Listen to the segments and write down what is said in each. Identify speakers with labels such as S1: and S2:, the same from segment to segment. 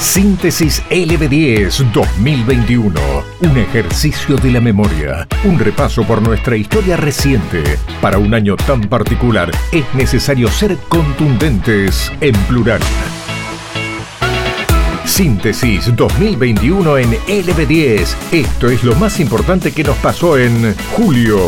S1: Síntesis LB10 2021. Un ejercicio de la memoria. Un repaso por nuestra historia reciente. Para un año tan particular es necesario ser contundentes en plural. Síntesis 2021 en LB10. Esto es lo más importante que nos pasó en julio.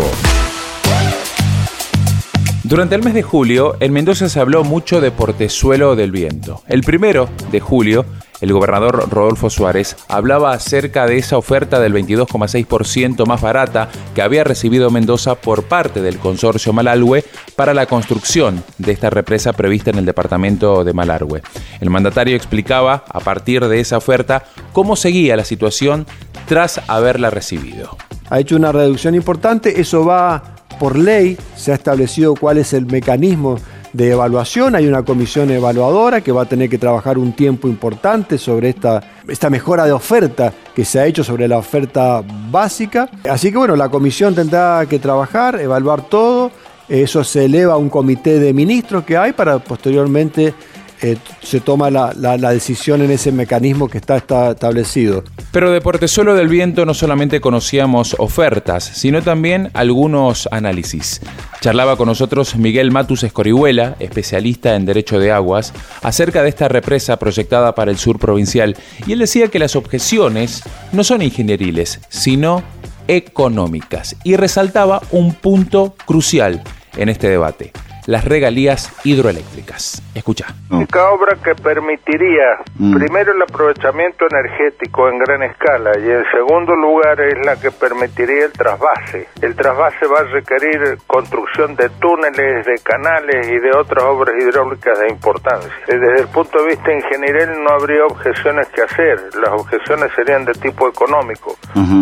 S2: Durante el mes de julio, en Mendoza se habló mucho de Portezuelo del Viento. El primero de julio, el gobernador Rodolfo Suárez hablaba acerca de esa oferta del 22,6% más barata que había recibido Mendoza por parte del consorcio Malalhue para la construcción de esta represa prevista en el departamento de Malargüe. El mandatario explicaba, a partir de esa oferta, cómo seguía la situación tras haberla recibido.
S3: Ha hecho una reducción importante, eso va por ley se ha establecido cuál es el mecanismo de evaluación, hay una comisión evaluadora que va a tener que trabajar un tiempo importante sobre esta, esta mejora de oferta que se ha hecho sobre la oferta básica. Así que bueno, la comisión tendrá que trabajar, evaluar todo, eso se eleva a un comité de ministros que hay para posteriormente eh, se toma la, decisión en ese mecanismo que está, establecido.
S2: Pero de Portezuelo del Viento no solamente conocíamos ofertas, sino también algunos análisis. Charlaba con nosotros Miguel Matus Escorihuela, especialista en Derecho de Aguas, acerca de esta represa proyectada para el sur provincial, y él decía que las objeciones no son ingenieriles, sino económicas, y resaltaba un punto crucial en este debate las regalías hidroeléctricas. Escucha.
S4: Única obra que permitiría mm. primero el aprovechamiento energético en gran escala y en segundo lugar es la que permitiría el trasvase. El trasvase va a requerir construcción de túneles, de canales y de otras obras hidráulicas de importancia. Desde el punto de vista ingenieril no habría objeciones que hacer, las objeciones serían de tipo económico,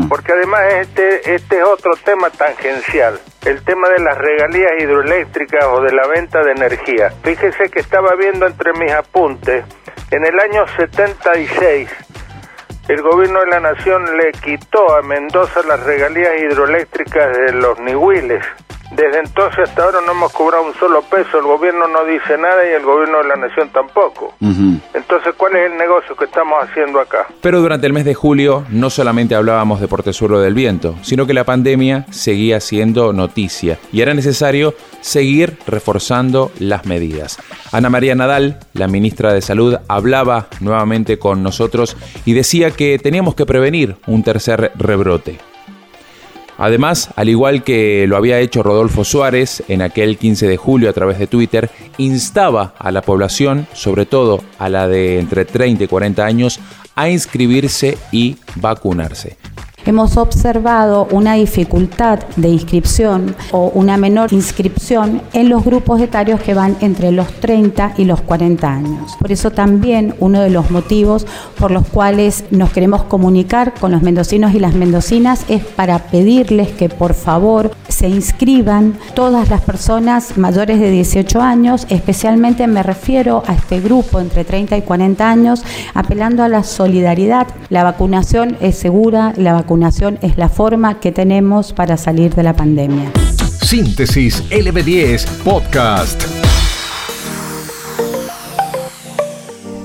S4: porque además este, este es otro tema tangencial el tema de las regalías hidroeléctricas o de la venta de energía. Fíjese que estaba viendo entre mis apuntes, en el año 76, el gobierno de la nación le quitó a Mendoza las regalías hidroeléctricas de los Nihuiles. Desde entonces hasta ahora no hemos cobrado un solo peso, el gobierno no dice nada y el gobierno de la nación tampoco. Entonces, ¿cuál es el negocio que estamos haciendo acá?
S2: Pero durante el mes de julio no solamente hablábamos de Portezuelo del Viento, sino que la pandemia seguía siendo noticia y era necesario seguir reforzando las medidas. Ana María Nadal, la ministra de Salud, hablaba nuevamente con nosotros y decía que teníamos que prevenir un tercer rebrote. Además, al igual que lo había hecho Rodolfo Suárez en aquel 15 de julio a través de Twitter, instaba a la población, sobre todo a la de entre 30 y 40 años, a inscribirse y vacunarse
S5: hemos observado una dificultad de inscripción o una menor inscripción en los grupos etarios que van entre los 30 y los 40 años. Por eso también uno de los motivos por los cuales nos queremos comunicar con los mendocinos y las mendocinas es para pedirles que por favor se inscriban todas las personas mayores de 18 años, especialmente me refiero a este grupo entre 30 y 40 años, apelando a la solidaridad. La vacunación es segura, la vacunación es la forma que tenemos para salir de la pandemia.
S1: Síntesis LB10 Podcast.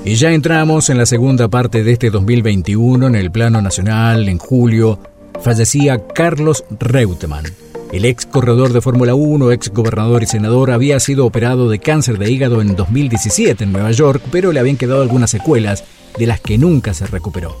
S6: Y ya entramos en la segunda parte de este 2021 en el plano nacional. En julio fallecía Carlos Reutemann. El ex corredor de Fórmula 1, ex gobernador y senador, había sido operado de cáncer de hígado en 2017 en Nueva York, pero le habían quedado algunas secuelas de las que nunca se recuperó.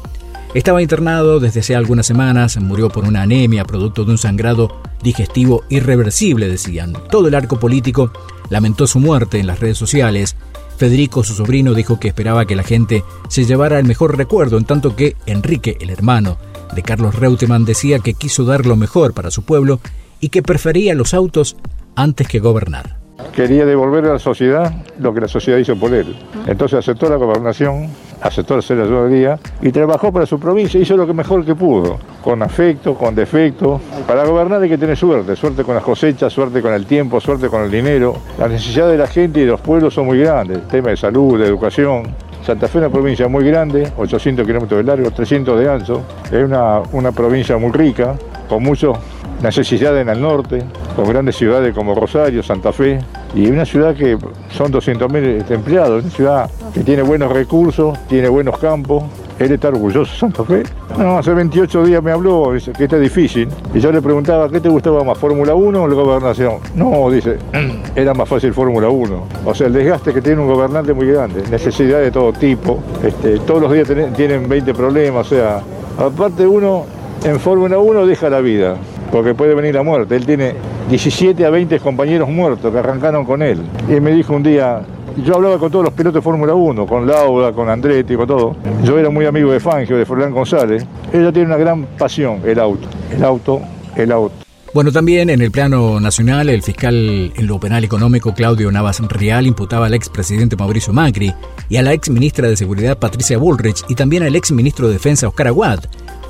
S6: Estaba internado desde hace algunas semanas, murió por una anemia producto de un sangrado digestivo irreversible, decían. Todo el arco político lamentó su muerte en las redes sociales. Federico, su sobrino, dijo que esperaba que la gente se llevara el mejor recuerdo, en tanto que Enrique, el hermano de Carlos Reutemann, decía que quiso dar lo mejor para su pueblo y que prefería los autos antes que gobernar.
S7: Quería devolver a la sociedad lo que la sociedad hizo por él. Entonces aceptó la gobernación, aceptó hacer la ciudadanía y trabajó para su provincia, hizo lo que mejor que pudo, con afecto, con defecto. Para gobernar hay que tener suerte, suerte con las cosechas, suerte con el tiempo, suerte con el dinero. Las necesidades de la gente y de los pueblos son muy grandes, tema de salud, de educación. Santa Fe es una provincia muy grande, 800 kilómetros de largo, 300 de ancho. Es una, una provincia muy rica, con muchas necesidades en el norte, con grandes ciudades como Rosario, Santa Fe, Y una ciudad que son 200.000 empleados, una ciudad que tiene buenos recursos, tiene buenos campos, él está orgulloso Santa Fe. No, hace 28 días me habló, dice que está difícil. Y yo le preguntaba, ¿qué te gustaba más, Fórmula 1 o la gobernación? No, dice, era más fácil Fórmula 1. O sea, el desgaste que tiene un gobernante muy grande, necesidad de todo tipo. Este, todos los días tienen 20 problemas, o sea, aparte uno en Fórmula 1 deja la vida, porque puede venir la muerte. Él tiene 17 a 20 compañeros muertos que arrancaron con él. Y me dijo un día, yo hablaba con todos los pilotos de Fórmula 1, con Laura, con Andretti, con todo. Yo era muy amigo de Fangio, de Fernán González. Ella tiene una gran pasión, el auto. El auto, el auto.
S6: Bueno, también en el plano nacional, el fiscal en lo penal económico Claudio Navas Real imputaba al expresidente Mauricio Macri y a la ex ministra de Seguridad Patricia Bullrich y también al ex ministro de Defensa Oscar Aguad.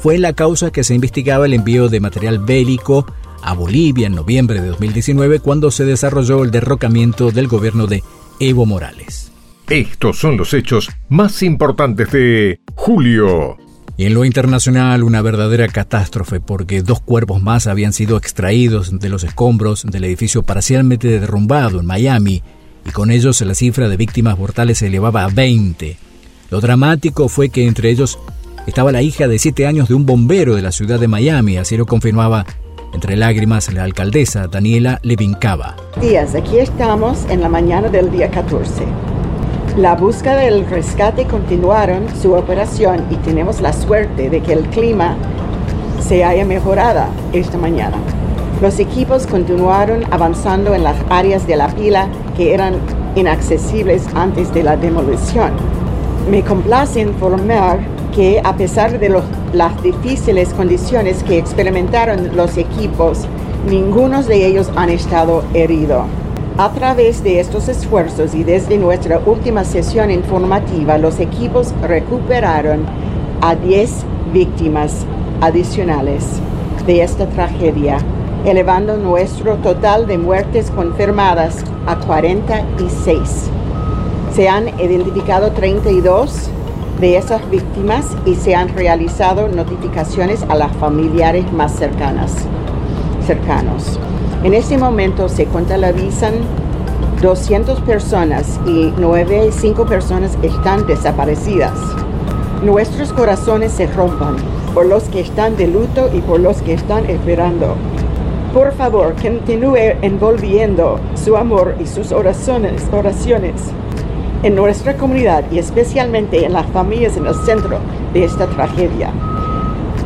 S6: Fue en la causa que se investigaba el envío de material bélico a Bolivia en noviembre de 2019 cuando se desarrolló el derrocamiento del gobierno de Evo Morales.
S1: Estos son los hechos más importantes de julio.
S6: Y en lo internacional, una verdadera catástrofe porque dos cuerpos más habían sido extraídos de los escombros del edificio parcialmente derrumbado en Miami, y con ellos la cifra de víctimas mortales se elevaba a 20. Lo dramático fue que entre ellos estaba la hija de 7 años de un bombero de la ciudad de Miami, así lo confirmaba entre lágrimas, la alcaldesa Daniela Levincaba.
S8: Días, aquí estamos en la mañana del día 14. La búsqueda del rescate continuaron su operación y tenemos la suerte de que el clima se haya mejorado esta mañana. Los equipos continuaron avanzando en las áreas de la pila que eran inaccesibles antes de la demolición. Me complace informar que a pesar de las difíciles condiciones que experimentaron los equipos, ninguno de ellos han estado herido. A través de estos esfuerzos y desde nuestra última sesión informativa, los equipos recuperaron a 10 víctimas adicionales de esta tragedia, elevando nuestro total de muertes confirmadas a 46. Se han identificado 32 de esas víctimas y se han realizado notificaciones a las familiares más cercanas, cercanos. En este momento se contabilizan 200 personas y 9, 5 personas están desaparecidas. Nuestros corazones se rompan por los que están de luto y por los que están esperando. Por favor, continúe envolviendo su amor y sus oraciones, oraciones en nuestra comunidad y especialmente en las familias en el centro de esta tragedia.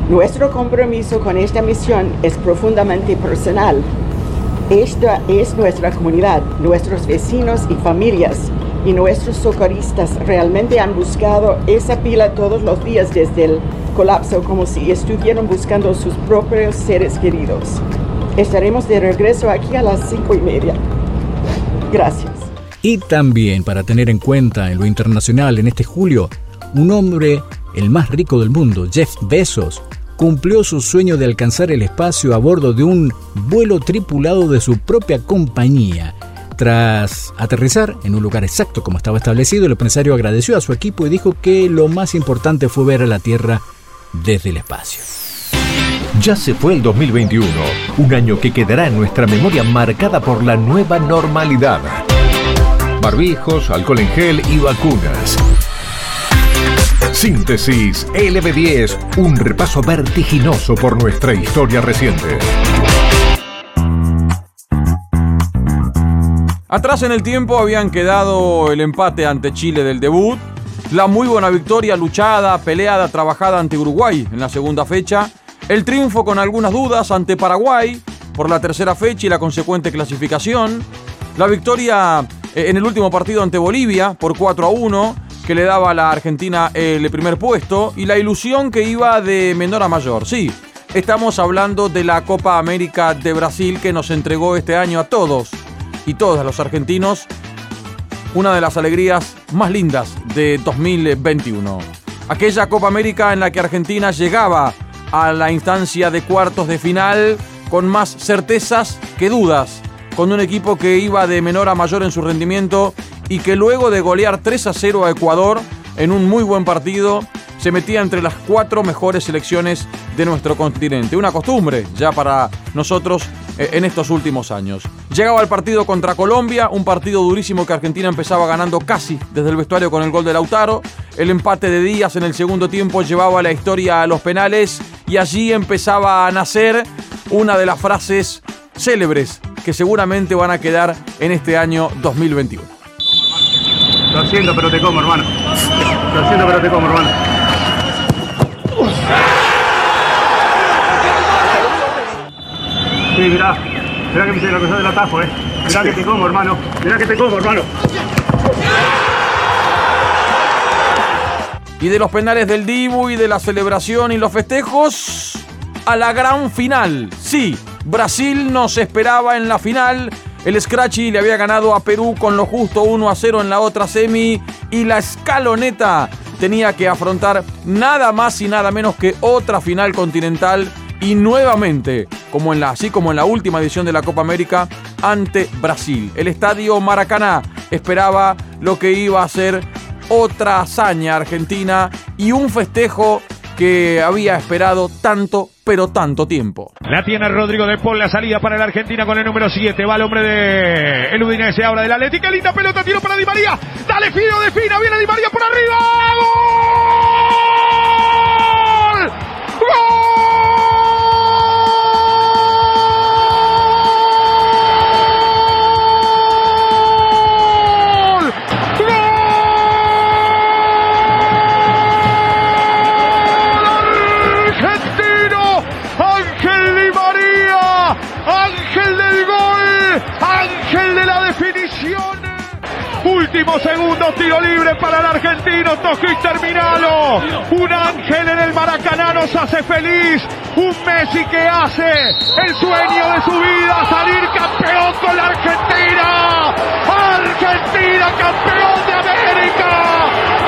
S8: Nuestro compromiso con esta misión es profundamente personal. Esta es nuestra comunidad, nuestros vecinos y familias y nuestros socorristas realmente han buscado esa pila todos los días desde el colapso como si estuvieran buscando sus propios seres queridos. Estaremos de regreso aquí a las cinco y media. Gracias.
S6: Y también para tener en cuenta en lo internacional en este julio, un hombre, el más rico del mundo, Jeff Bezos, cumplió su sueño de alcanzar el espacio a bordo de un vuelo tripulado de su propia compañía. Tras aterrizar en un lugar exacto como estaba establecido, el empresario agradeció a su equipo y dijo que lo más importante fue ver a la Tierra desde el espacio.
S1: Ya se fue el 2021, un año que quedará en nuestra memoria marcada por la nueva normalidad barbijos, alcohol en gel y vacunas. Síntesis LB10, un repaso vertiginoso por nuestra historia reciente.
S9: Atrás en el tiempo habían quedado el empate ante Chile del debut, la muy buena victoria luchada, peleada, trabajada ante Uruguay en la segunda fecha, el triunfo con algunas dudas ante Paraguay por la tercera fecha y la consecuente clasificación, la victoria en el último partido ante Bolivia por 4 a 1, que le daba a la Argentina el primer puesto, y la ilusión que iba de menor a mayor. Sí, estamos hablando de la Copa América de Brasil que nos entregó este año a todos y todas los argentinos una de las alegrías más lindas de 2021. Aquella Copa América en la que Argentina llegaba a la instancia de cuartos de final con más certezas que dudas con un equipo que iba de menor a mayor en su rendimiento y que luego de golear 3 a 0 a Ecuador en un muy buen partido, se metía entre las cuatro mejores selecciones de nuestro continente. Una costumbre ya para nosotros eh, en estos últimos años. Llegaba el partido contra Colombia, un partido durísimo que Argentina empezaba ganando casi desde el vestuario con el gol de Lautaro. El empate de Díaz en el segundo tiempo llevaba la historia a los penales y allí empezaba a nacer una de las frases célebres que seguramente van a quedar en este año 2021.
S10: Lo siento, pero te como, hermano. Lo siento, pero te como, hermano. Sí, mirá. Mirá que me hice la cosa del atajo, eh. Mirá que te como, hermano. Mirá que te como, hermano.
S9: Y de los penales del Dibu y de la celebración y los festejos a la gran final. Sí, Brasil nos esperaba en la final. El Scratchy le había ganado a Perú con lo justo 1 a 0 en la otra semi y la escaloneta tenía que afrontar nada más y nada menos que otra final continental y nuevamente, como en la, así como en la última edición de la Copa América, ante Brasil. El estadio Maracaná esperaba lo que iba a ser otra hazaña argentina y un festejo que había esperado tanto, pero tanto tiempo.
S11: La tiene Rodrigo de Paul, la salida para la Argentina con el número 7. Va el hombre de el Udinese ahora del Atlético. Linda pelota, tiro para Di María. Dale Fido, defina, viene Di María por arriba. ¡Gol! Último segundo, tiro libre para el argentino, y terminalo. Un ángel en el Maracaná nos hace feliz. Un Messi que hace el sueño de su vida, salir campeón con la Argentina. Argentina, campeón de América.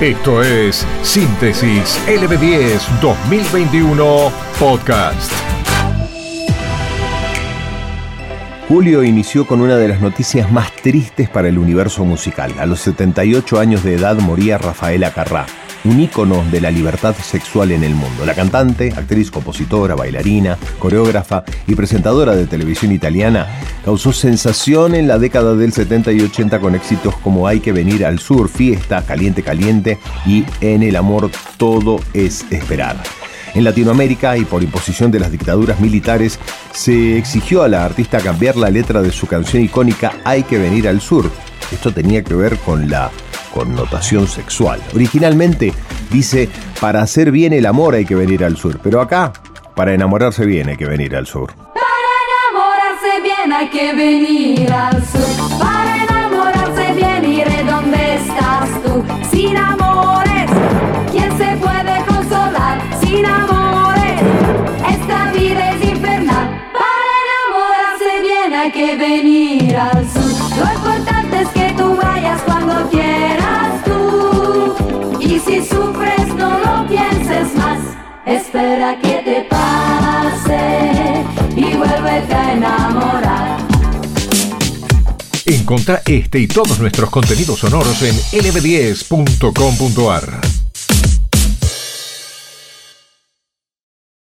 S1: Esto es Síntesis LB10 2021 Podcast.
S12: Julio inició con una de las noticias más tristes para el universo musical. A los 78 años de edad moría Rafaela Carrá, un ícono de la libertad sexual en el mundo. La cantante, actriz, compositora, bailarina, coreógrafa y presentadora de televisión italiana causó sensación en la década del 70 y 80 con éxitos como Hay que venir al sur, Fiesta, Caliente Caliente y En el amor todo es esperar. En Latinoamérica y por imposición de las dictaduras militares, se exigió a la artista cambiar la letra de su canción icónica Hay que venir al sur. Esto tenía que ver con la connotación sexual. Originalmente dice, para hacer bien el amor hay que venir al sur, pero acá, para enamorarse bien hay que venir al sur.
S4: enamorarse bien hay que venir al sur. Para enamorarse bien iré donde estás tú. Sin amores, ¿quién se puede consolar? Sin amores, esta vida es infernal. Para enamorarse bien hay que venir al sur. Lo importante es que tú vayas cuando quieras Espera que te pase y vuélvete a enamorar.
S1: Encontrá este y todos nuestros contenidos sonoros en lb10.com.ar.